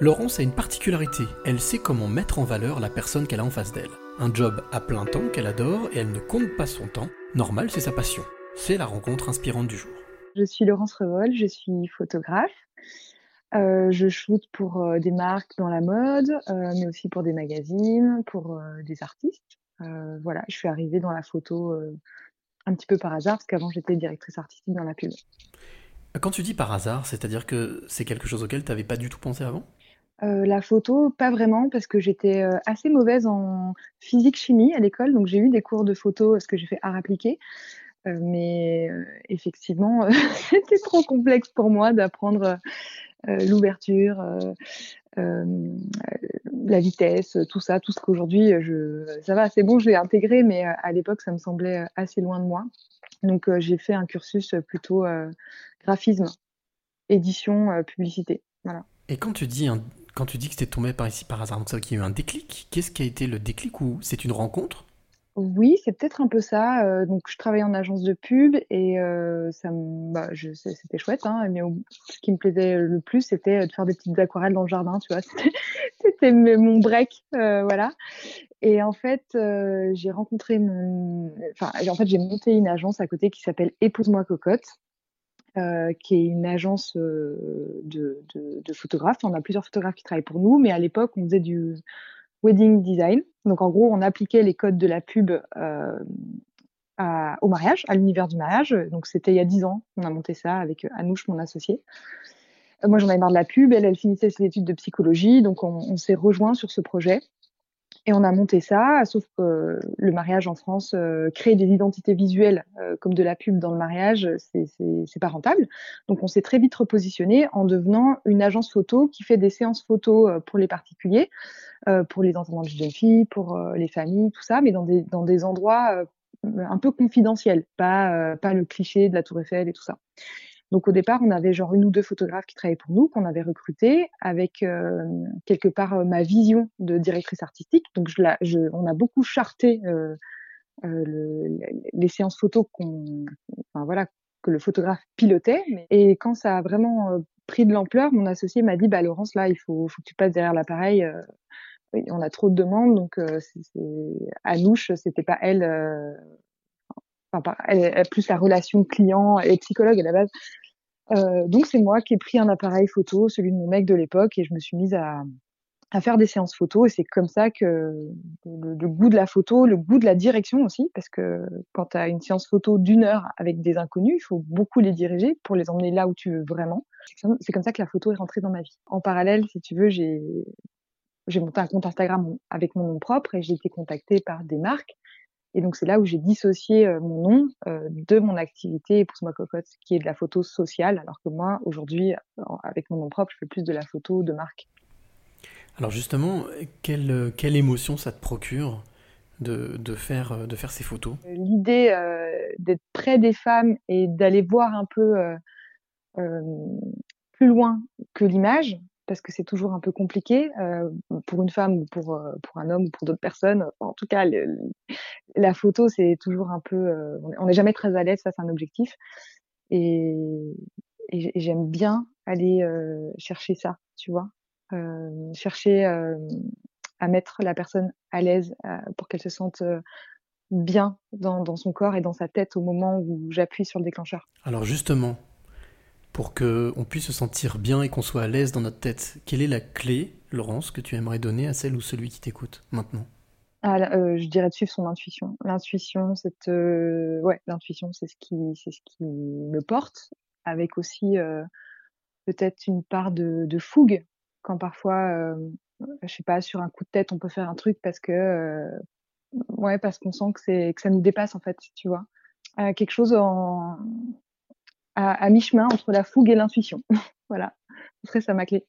Laurence a une particularité, elle sait comment mettre en valeur la personne qu'elle a en face d'elle. Un job à plein temps qu'elle adore et elle ne compte pas son temps. Normal, c'est sa passion. C'est la rencontre inspirante du jour. Je suis Laurence Revol, je suis photographe. Euh, je shoote pour euh, des marques dans la mode, euh, mais aussi pour des magazines, pour des artistes. Voilà, je suis arrivée dans la photo un petit peu par hasard, parce qu'avant j'étais directrice artistique dans la pub. Quand tu dis par hasard, c'est-à-dire que c'est quelque chose auquel tu n'avais pas du tout pensé avant? Euh, la photo, pas vraiment, parce que j'étais euh, assez mauvaise en physique-chimie à l'école, donc j'ai eu des cours de photo, parce que j'ai fait art appliqué. Euh, mais effectivement, c'était trop complexe pour moi d'apprendre l'ouverture, la vitesse, tout ça, tout ce qu'aujourd'hui, ça va, c'est bon, je l'ai intégré, mais à l'époque, ça me semblait assez loin de moi. Donc j'ai fait un cursus plutôt graphisme, édition, publicité. Voilà. Et quand tu dis un, quand tu dis que c'était tombé par ici par hasard, donc ça qu'il y a eu un déclic, qu'est-ce qui a été le déclic ou c'est une rencontre? Oui, c'est peut-être un peu ça. Euh, donc je travaillais en agence de pub et euh, bah, c'était chouette, hein, mais ce qui me plaisait le plus, c'était de faire des petites aquarelles dans le jardin, tu vois. C'était mon break, euh, voilà. Et en fait, j'ai rencontré mon, enfin, en fait, j'ai monté une agence à côté qui s'appelle Épouse-moi cocotte. Euh, qui est une agence euh, de, photographes. On a plusieurs photographes qui travaillent pour nous, mais à l'époque, on faisait du wedding design. Donc, en gros, on appliquait les codes de la pub euh, au mariage, à l'univers du mariage. Donc, c'était il y a dix ans qu'on a monté ça avec Anouche, mon associé. Moi, j'en avais marre de la pub. Elle, elle finissait ses études de psychologie. Donc, on, on s'est rejoint sur ce projet. Et on a monté ça, sauf que le mariage en France, euh, créer des identités visuelles euh, comme de la pub dans le mariage, c'est pas rentable. Donc on s'est très vite repositionné en devenant une agence photo qui fait des séances photos euh, pour les particuliers, pour les enterrements de jeunes filles, pour les familles, tout ça, mais dans des, endroits un peu confidentiels, pas le cliché de la Tour Eiffel et tout ça. Donc au départ, on avait genre une ou deux photographes qui travaillaient pour nous, qu'on avait recrutés, avec euh, quelque part euh, ma vision de directrice artistique. Donc je, la, je on a beaucoup charté euh, euh le, les séances photos enfin, voilà, que le photographe pilotait. Et quand ça a vraiment euh, pris de l'ampleur, mon associé m'a dit, bah Laurence, là, il faut, faut que tu passes derrière l'appareil. on a trop de demandes, donc c'est, Anouche, c'était pas elle enfin, elle, plus la relation client et psychologue à la base. Euh, donc c'est moi qui ai pris un appareil photo, celui de mon mec de l'époque, et je me suis mise à, à faire des séances photo. Et c'est comme ça que le, le, goût de la photo, le goût de la direction aussi, parce que quand tu as une séance photo d'une heure avec des inconnus, il faut beaucoup les diriger pour les emmener là où tu veux vraiment. C'est comme ça que la photo est rentrée dans ma vie. En parallèle, si tu veux, j'ai j'ai monté un compte Instagram avec mon nom propre et j'ai été contactée par des marques et donc c'est là où j'ai dissocié euh, mon nom euh, de mon activité Pousse ma cocotte, qui est de la photo sociale, alors que moi aujourd'hui, avec mon nom propre, je fais plus de la photo de marque. Alors justement, quelle, quelle émotion ça te procure de, de, faire, de faire ces photos? L'idée euh, d'être près des femmes et d'aller voir un peu euh, plus loin que l'image, parce que c'est toujours un peu compliqué euh, pour une femme ou pour, euh, pour un homme ou pour d'autres personnes. En tout cas, la photo, c'est toujours un peu... Euh, on n'est jamais très à l'aise face à un objectif. Et, j'aime bien aller chercher ça, tu vois. Chercher à mettre la personne à l'aise pour qu'elle se sente bien dans son corps et dans sa tête au moment où j'appuie sur le déclencheur. Alors justement, pour qu'on puisse se sentir bien et qu'on soit à l'aise dans notre tête. Quelle est la clé, Laurence, que tu aimerais donner à celle ou celui qui t'écoute maintenant? Ah, euh, je dirais de suivre son intuition. L'intuition, c'est euh, ouais, l'intuition, c'est ce qui, c'est ce qui me porte, avec aussi euh, peut-être une part de, de, fougue quand parfois, je sais pas, sur un coup de tête, on peut faire un truc parce que, ouais, parce qu'on sent que c'est que ça nous dépasse en fait, tu vois, quelque chose en à, mi-chemin entre la fougue et l'intuition. voilà, ce serait ça ma clé.